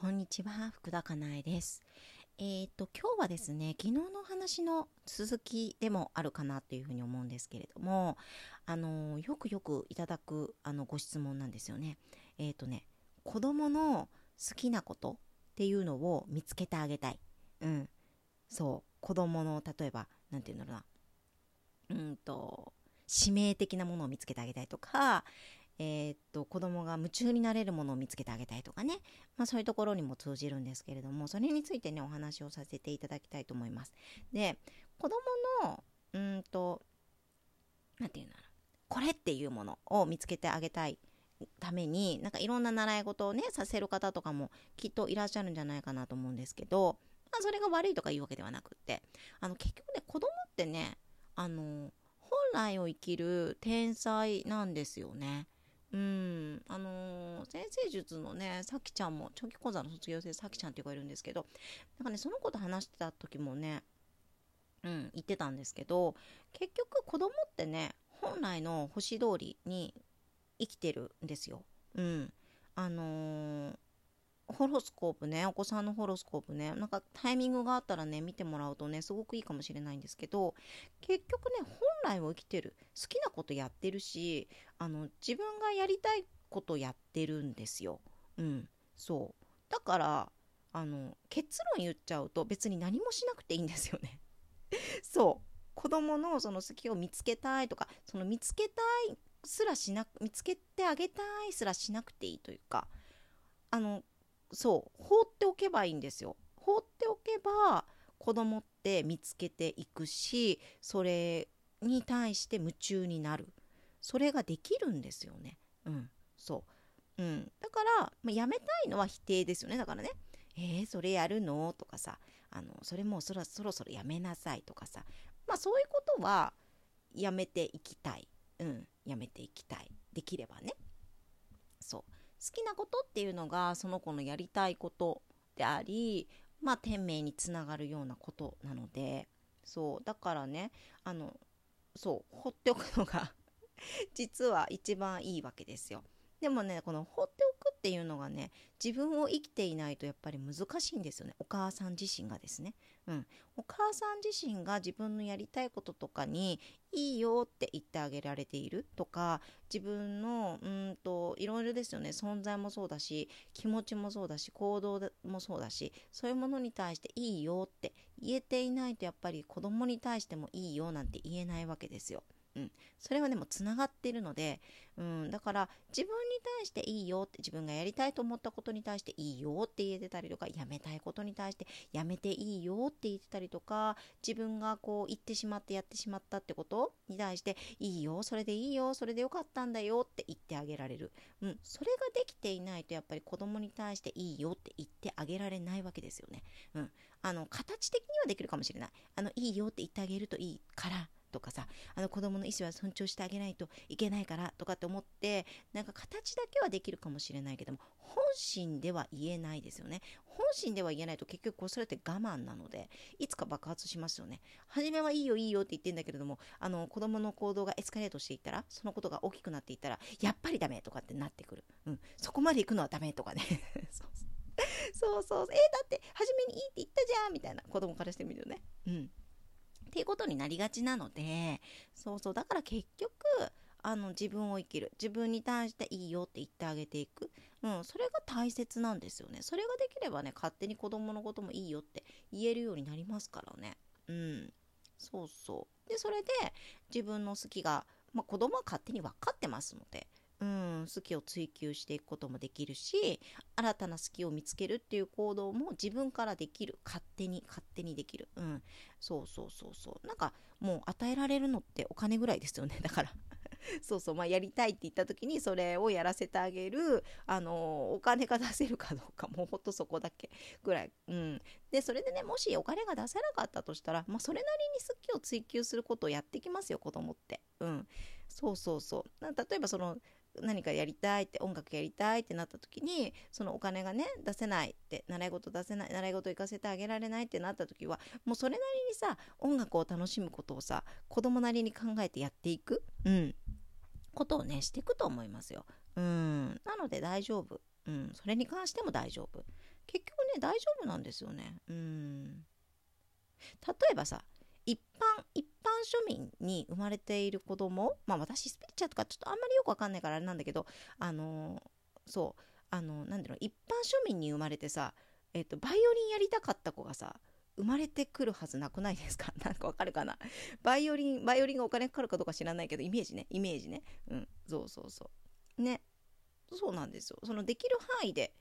こんにちは、福田かなえです。えっ、と、今日はですね、昨日の話の続きでもあるかなっていうふうに思うんですけれども、あの、よくよくいただくあのご質問なんですよね。えっ、とね、子供の好きなことっていうのを見つけてあげたい。うん。そう、子供の、例えば、なんていうんだろうな。うんと、指名的なものを見つけてあげたいとか、えーっと子供が夢中になれるものを見つけてあげたいとかね、まあ、そういうところにも通じるんですけれどもそれについてねお話をさせていただきたいと思います。で子供のうんとなんていうのこれっていうものを見つけてあげたいためになんかいろんな習い事をねさせる方とかもきっといらっしゃるんじゃないかなと思うんですけど、まあ、それが悪いとかいうわけではなくってあの結局ね子供ってねあの本来を生きる天才なんですよね。うん、あのー先生術のね、さきちゃんも、長期講座の卒業生さきちゃんっていう子がいるんですけど、なんかね、その子と話してた時もね、うん、言ってたんですけど、結局子供ってね、本来の星通りに生きてるんですよ。うん。あのーホロスコープね、お子さんのホロスコープね、なんかタイミングがあったらね、見てもらうとね、すごくいいかもしれないんですけど、結局ね、本来を生きてる、好きなことやってるし、あの自分がやりたいことやってるんですよ。うん、そう。だからあの結論言っちゃうと別に何もしなくていいんですよね。そう。子供のその好きを見つけたいとか、その見つけたいすらしなく見つけてあげたいすらしなくていいというか、あのそう放っておけばいいんですよ。放っておけば子供って見つけていくし、それに対して夢中になる。それができるんですよね。うん、そう。うん、だから、まあ、やめたいのは否定ですよね。だからね、えー、それやるの？とかさ、あの、それもうそろそろそろやめなさいとかさ、まあそういうことはやめていきたい。うん、やめていきたい。できればね。好きなことっていうのがその子のやりたいことであり、まあ天命につながるようなことなので、そう。だからね、あの、そう、放っておくのが実は一番いいわけですよ。でもね、この放ってっていうのがね、自分を生きていないとやっぱり難しいんですよね。お母さん自身がですね。うん。お母さん自身が自分のやりたいこととかに、いいよって言ってあげられているとか、自分の、うんと、いろいろですよね。存在もそうだし、気持ちもそうだし、行動もそうだし、そういうものに対していいよって言えていないと、やっぱり子供に対してもいいよなんて言えないわけですよ。うん、それはでもつながってるので、うん、だから自分に対していいよって自分がやりたいと思ったことに対していいよって言えてたりとかやめたいことに対してやめていいよって言ってたりとか自分がこう言ってしまってやってしまったってことに対していいよそれでいいよそれでよかったんだよって言ってあげられる、うん、それができていないとやっぱり子供に対していいよって言ってあげられないわけですよね、うん、あの形的にはできるかもしれない。あのいいよって言ってあげるといいからとかさあの子供の意思は尊重してあげないといけないからとかって思ってなんか形だけはできるかもしれないけども本心では言えないですよね。本心では言えないと結局こうそれって我慢なのでいつか爆発しますよね。初めはいいよいいよって言ってんだけれどもあの子供の行動がエスカレートしていったらそのことが大きくなっていったらやっぱりダメとかってなってくる、うん、そこまで行くのはダメとかね。そうそう。そうえー、だって初めにいいって言ったじゃんみたいな。子供からしてみるとね。うん。っていうことになりがちなので、そうそう、だから結局、あの自分を生きる。自分に対していいよって言ってあげていく、うん、それが大切なんですよね。それができればね勝手に子供のこともいいよって言えるようになりますからね。うんそうそう。でそれで自分の好きが、まあ、子供は勝手に分かってますのでうん、好きを追求していくこともできるし新たな好きを見つけるっていう行動も自分からできる勝手に勝手にできる、うん、そうそうそうそう。なんかもう与えられるのってお金ぐらいですよね。だから。そうそう。まあやりたいって言った時にそれをやらせてあげるあのお金が出せるかどうかもうほんとそこだけぐらい、うん、でそれでねもしお金が出せなかったとしたら、まあ、それなりに好きを追求することをやってきますよ子供って、うん、そうそうそう。例えばその何かやりたいって音楽やりたいってなった時にそのお金がね出せないって習い事出せない習い事行かせてあげられないってなった時はもうそれなりにさ音楽を楽しむことをさ子供なりに考えてやっていく、うん、ことをねしていくと思いますよ。うん、なので大丈夫、うん、それに関しても大丈夫。結局ね大丈夫なんですよねうん例えばさ庶民に生まれている子供まあ私スピッチャーとかちょっとあんまりよくわかんないからあれなんだけどあのー、そうあのなんだろう一般庶民に生まれてさえっ、とバイオリンやりたかった子がさ生まれてくるはずなくないですかなんかわかるかなバイオリンバイオリンがお金かかるかどうか知らないけどイメージねイメージねうんそうそうそうねそうなんですよそのできる範囲で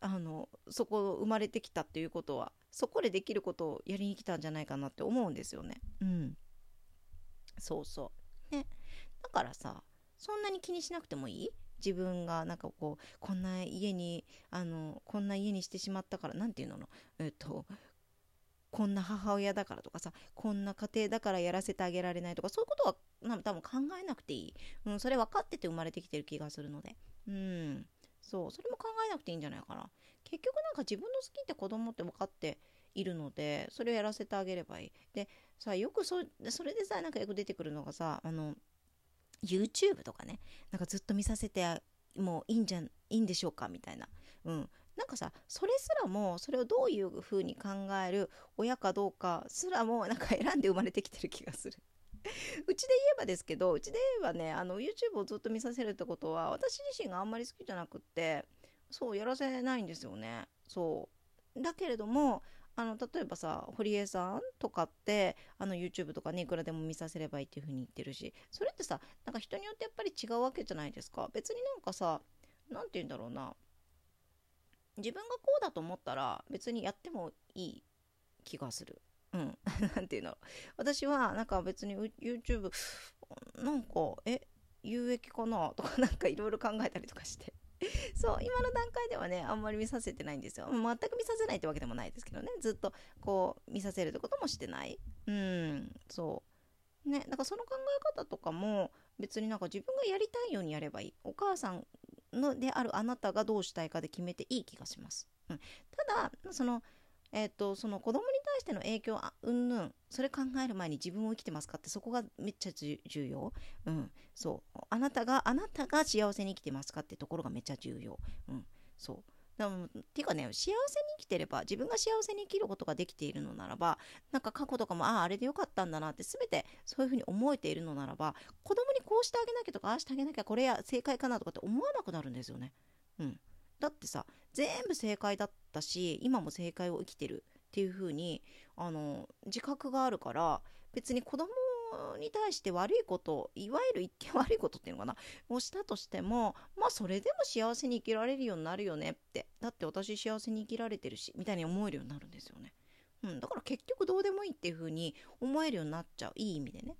あのそこ生まれてきたっていうことはそこでできることをやりに来たんじゃないかなって思うんですよね。うん。そうそう。ね。だからさ、そんなに気にしなくてもいい？自分がなんかこう、こんな家に、あの、こんな家にしてしまったから、なんていうの？えっと、こんな母親だからとかさ、こんな家庭だからやらせてあげられないとか、そういうことは多分考えなくていい。うん、それ分かってて生まれてきてる気がするので。うん。そう、それも考えなくていいんじゃないかな。結局なんか自分の好きって子供って分かっているのでそれをやらせてあげればいい。でさよくそそれでさなんかよく出てくるのがさあの YouTube とかね。なんかずっと見させてもういいんじゃいいんでしょうか？みたいな。うん。なんかさそれすらもそれをどういうふうに考える親かどうかすらもなんか選んで生まれてきてる気がする。うちで言えばですけどうちで言えばねあの YouTube をずっと見させるってことは私自身があんまり好きじゃなくってそうやらせないんですよね。そう。だけれどもあの例えばさ堀江さんとかってあの YouTube とかねいくらでも見させればいいっていう風に言ってるしそれってさなんか人によってやっぱり違うわけじゃないですか。別になんかさ何て言うんだろうな。自分がこうだと思ったら別にやってもいい気がする。うん。何て言うの。私はなんか別に YouTube なんかえ有益かな？とかなんかいろいろ考えたりとかして。そう今の段階ではねあんまり見させてないんですよ。全く見させないってわけでもないですけどね。ずっとこう見させるってこともしてない。うんそう。ねだからその考え方とかも別になんか自分がやりたいようにやればいい。お母さんのであるあなたがどうしたいかで決めていい気がします、うん、ただそのえっ、ー、とその子供に対しての影響うんぬんそれ考える前に自分を生きてますかってそこがめっちゃ重要。うんそう。あなたがあなたが幸せに生きてますかってところがめっちゃ重要。うんそう。でもていうかね幸せに生きてれば自分が幸せに生きることができているのならばなんか過去とかもあああれでよかったんだなって全てそういうふうに思えているのならば子供にこうしてあげなきゃとかああしてあげなきゃこれや正解かなとかって思わなくなるんですよね。うん。だってさ全部正解だったし今も正解を生きてるっていう風にあに自覚があるから別に子供に対して悪いこといわゆる一見悪いことっていうのかなをしたとしてもまあそれでも幸せに生きられるようになるよねってだって私幸せに生きられてるしみたいに思えるようになるんですよね、うん、だから結局どうでもいいっていう風に思えるようになっちゃう。いい意味でね。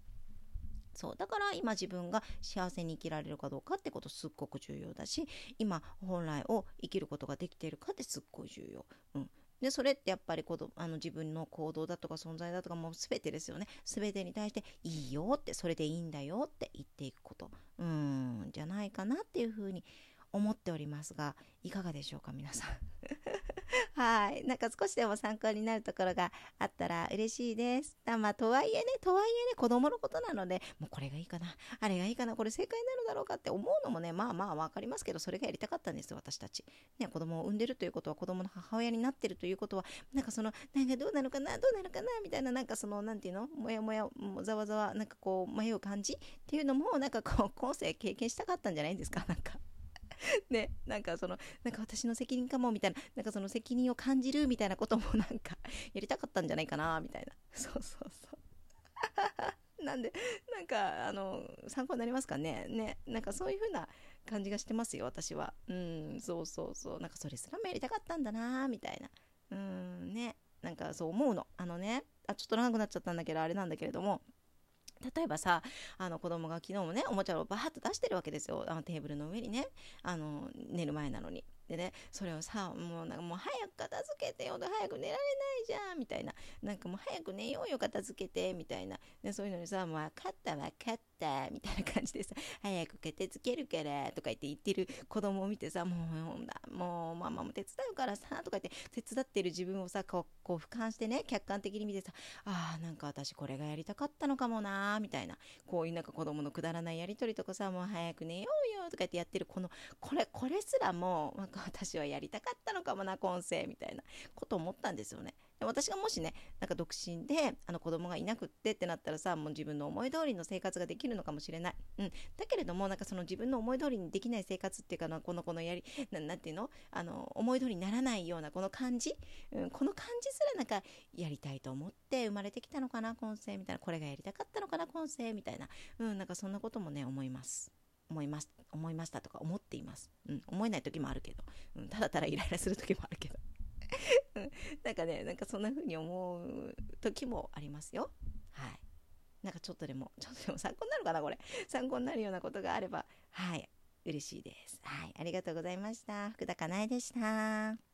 そうだから今自分が幸せに生きられるかどうかってことすっごく重要だし今本来を生きることができているかってすっごい重要、うん、でそれってやっぱり子供あの自分の行動だとか存在だとかもう全てですよね。全てに対していいよってそれでいいんだよって言っていくこと。うんじゃないかなっていうふうに思っておりますがいかがでしょうか皆さん。はい。なんか少しでも参考になるところがあったら嬉しいです。まあ、とはいえね、とはいえね、子供のことなので、もうこれがいいかな、あれがいいかな、これ正解なるだろうかって思うのもね、まあまあわかりますけど、それがやりたかったんですよ、私たち。ね、子供を産んでるということは、子供の母親になってるということは、なんかその、なんかどうなのかな、どうなのかな、みたいな、なんかその、なんていうの、もやもや、もざわざわ、なんかこう、迷う感じ？っていうのも、なんかこう、後世経験したかったんじゃないんですか、なんか。ね、なんかその、なんか私の責任かもみたいな、なんかその責任を感じるみたいなこともなんか やりたかったんじゃないかなみたいな。そうそうそう。なんで、なんか、あの、参考になりますかね。ね、なんかそういう風な感じがしてますよ、私は。うん、そうそうそう。なんかそれすらもやりたかったんだなみたいな。うん、ね。なんかそう思うの。あのね、あ、ちょっと長くなっちゃったんだけど、あれなんだけれども、例えばさあの子供が昨日もねおもちゃをバーッと出してるわけですよ。あのテーブルの上にね。あの寝る前なのに。でねそれをさもうなんかもう早く片付けてよ。早く寝られないじゃん。みたいな。なんかもう早く寝ようよ片付けて。みたいな。でそういうのにさ「分かった分かった。みたいな感じでさ 早く決定つけるからとか言って言ってる子供を見てさもうもうママも手伝うからさとか言って手伝ってる自分をさこうこう俯瞰してね客観的に見てさあーなんか私これがやりたかったのかもなみたいなこういうなんか子供のくだらないやり取りとかさもう早く寝ようよとか言ってやってるこのこれこれすらもなんか私はやりたかったのかもな今世みたいなこと思ったんですよね。で私がもしねなんか独身であの子供がいなくってってなったらさもう自分の思い通りの生活ができるのかもしれない、うん、だけれどもなんかその自分の思い通りにできない生活っていうかなこのこのやりなんていうの？あの思い通りにならないようなこの感じ、うん、この感じすらなんかやりたいと思って生まれてきたのかな今世みたいな。これがやりたかったのかな今世みたいな、うん、なんかそんなこともね思います。思います思いましたとか思っています、うん、思えない時もあるけど、うん、ただただイライラする時もあるけど。なんかねなんかそんな風に思う時もありますよ。はい。なんかちょっとでもちょっとでも参考になるかなこれ。参考になるようなことがあれば。はい。嬉しいです。はい。ありがとうございました。福田かなえでした。